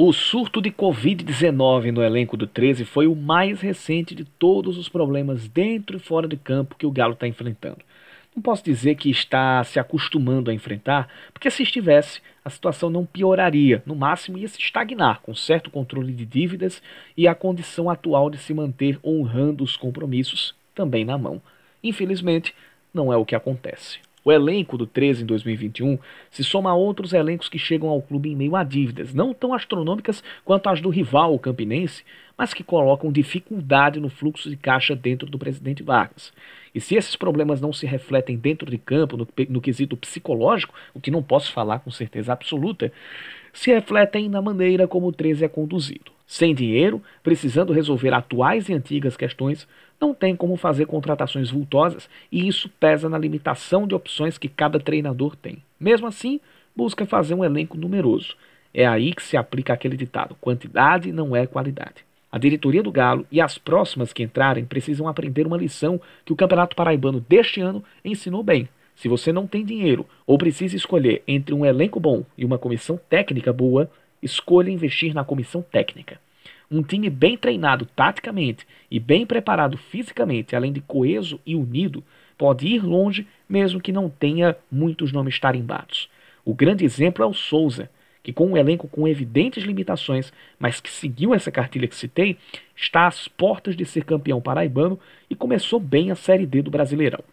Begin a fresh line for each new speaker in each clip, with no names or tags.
O surto de Covid-19 no elenco do 13 foi o mais recente de todos os problemas dentro e fora de campo que o Galo está enfrentando. Não posso dizer que está se acostumando a enfrentar, porque se estivesse, a situação não pioraria, no máximo ia se estagnar, com certo controle de dívidas e a condição atual de se manter honrando os compromissos também na mão. Infelizmente, não é o que acontece. O elenco do 13 em 2021 se soma a outros elencos que chegam ao clube em meio a dívidas, não tão astronômicas quanto as do rival, o Campinense, mas que colocam dificuldade no fluxo de caixa dentro do presidente Vargas. E se esses problemas não se refletem dentro de campo, no, no quesito psicológico, o que não posso falar com certeza absoluta, se refletem na maneira como o 13 é conduzido. Sem dinheiro, precisando resolver atuais e antigas questões, não tem como fazer contratações vultosas e isso pesa na limitação de opções que cada treinador tem. Mesmo assim, busca fazer um elenco numeroso. É aí que se aplica aquele ditado: quantidade não é qualidade. A diretoria do Galo e as próximas que entrarem precisam aprender uma lição que o Campeonato Paraibano deste ano ensinou bem. Se você não tem dinheiro ou precisa escolher entre um elenco bom e uma comissão técnica boa, escolha investir na comissão técnica. Um time bem treinado taticamente e bem preparado fisicamente, além de coeso e unido, pode ir longe mesmo que não tenha muitos nomes tarimbados. O grande exemplo é o Souza, que com um elenco com evidentes limitações, mas que seguiu essa cartilha que citei, está às portas de ser campeão paraibano e começou bem a Série D do Brasileirão.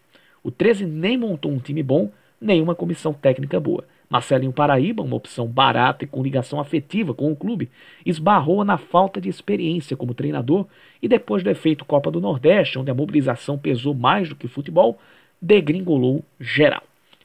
O 13 nem montou um time bom, nem uma comissão técnica boa. Marcelinho Paraíba, uma opção barata e com ligação afetiva com o clube, esbarrou na falta de experiência como treinador e depois do efeito Copa do Nordeste, onde a mobilização pesou mais do que o futebol, degringolou geral.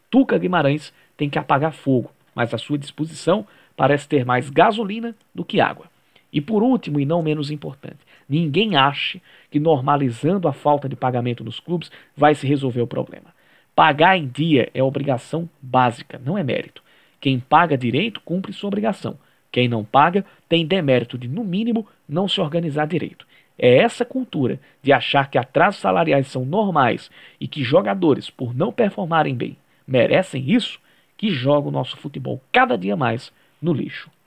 Tuca Guimarães tem que apagar fogo, mas à sua disposição parece ter mais gasolina do que água. E por último, e não menos importante, ninguém ache que normalizando a falta de pagamento nos clubes vai se resolver o problema. Pagar em dia é obrigação básica, não é mérito. Quem paga direito cumpre sua obrigação. Quem não paga tem demérito de, no mínimo, não se organizar direito. É essa cultura de achar que atrasos salariais são normais e que jogadores, por não performarem bem, merecem isso, que joga o nosso futebol cada dia mais no lixo.